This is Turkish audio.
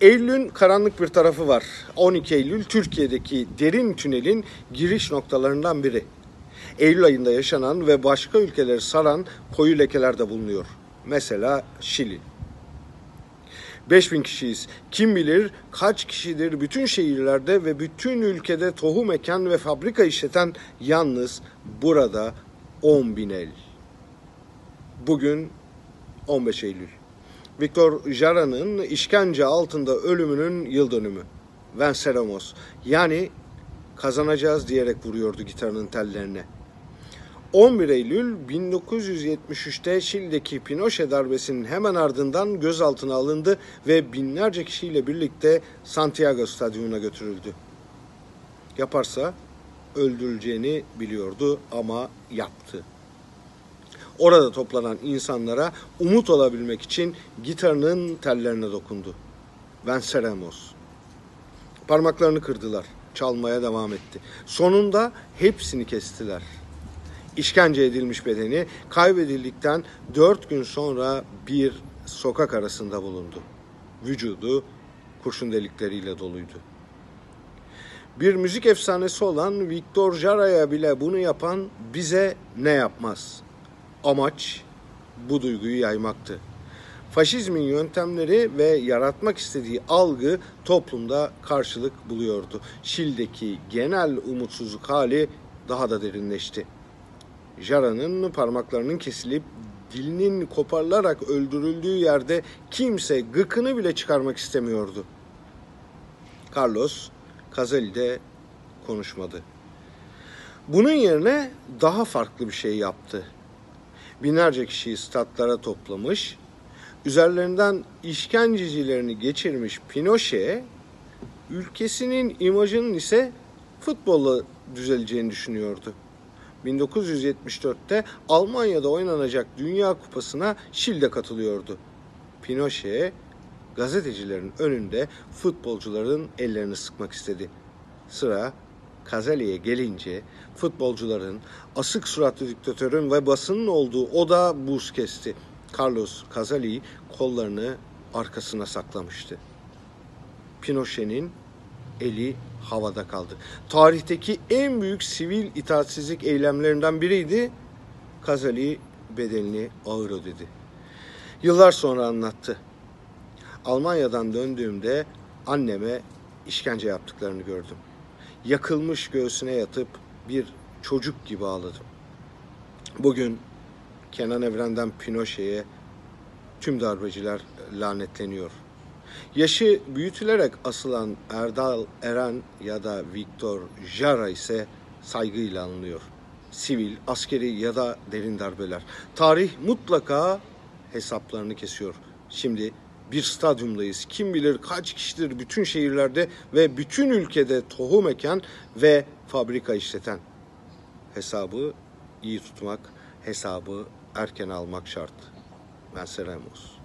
Eylül'ün karanlık bir tarafı var. 12 Eylül Türkiye'deki derin tünelin giriş noktalarından biri. Eylül ayında yaşanan ve başka ülkeleri saran koyu lekeler de bulunuyor. Mesela Şili. 5000 kişiyiz. Kim bilir kaç kişidir bütün şehirlerde ve bütün ülkede tohum eken ve fabrika işleten yalnız burada 10 bin el. Bugün 15 Eylül. Viktor Jara'nın işkence altında ölümünün yıl dönümü. Venceremos. Yani kazanacağız diyerek vuruyordu gitarının tellerine. 11 Eylül 1973'te Şili'deki Pinochet darbesinin hemen ardından gözaltına alındı ve binlerce kişiyle birlikte Santiago Stadyumuna götürüldü. Yaparsa öldürüleceğini biliyordu ama yaptı. Orada toplanan insanlara umut olabilmek için gitarının tellerine dokundu. Venceremos. Parmaklarını kırdılar. Çalmaya devam etti. Sonunda hepsini kestiler. İşkence edilmiş bedeni kaybedildikten dört gün sonra bir sokak arasında bulundu. Vücudu kurşun delikleriyle doluydu. Bir müzik efsanesi olan Victor Jara'ya bile bunu yapan bize ne yapmaz? Amaç bu duyguyu yaymaktı. Faşizmin yöntemleri ve yaratmak istediği algı toplumda karşılık buluyordu. Şil'deki genel umutsuzluk hali daha da derinleşti. Jara'nın parmaklarının kesilip dilinin koparılarak öldürüldüğü yerde kimse gıkını bile çıkarmak istemiyordu. Carlos Caselli'de konuşmadı. Bunun yerine daha farklı bir şey yaptı. Binlerce kişiyi statlara toplamış, üzerlerinden işkencecilerini geçirmiş Pinochet, ülkesinin imajının ise futbolla düzeleceğini düşünüyordu. 1974'te Almanya'da oynanacak Dünya Kupası'na Şil'de katılıyordu. Pinochet gazetecilerin önünde futbolcuların ellerini sıkmak istedi. Sıra Kazali'ye gelince futbolcuların, asık suratlı diktatörün ve basının olduğu oda buz kesti. Carlos Kazali kollarını arkasına saklamıştı. Pinochet'in eli havada kaldı. Tarihteki en büyük sivil itaatsizlik eylemlerinden biriydi. Kazali bedelini ağır ödedi. Yıllar sonra anlattı. Almanya'dan döndüğümde anneme işkence yaptıklarını gördüm. Yakılmış göğsüne yatıp bir çocuk gibi ağladım. Bugün Kenan Evren'den Pinochet'e tüm darbeciler lanetleniyor. Yaşı büyütülerek asılan Erdal Eren ya da Viktor Jara ise saygıyla anılıyor. Sivil, askeri ya da derin darbeler. Tarih mutlaka hesaplarını kesiyor. Şimdi bir stadyumdayız. Kim bilir kaç kişidir bütün şehirlerde ve bütün ülkede tohum eken ve fabrika işleten. Hesabı iyi tutmak, hesabı erken almak şart. Ben Seremos.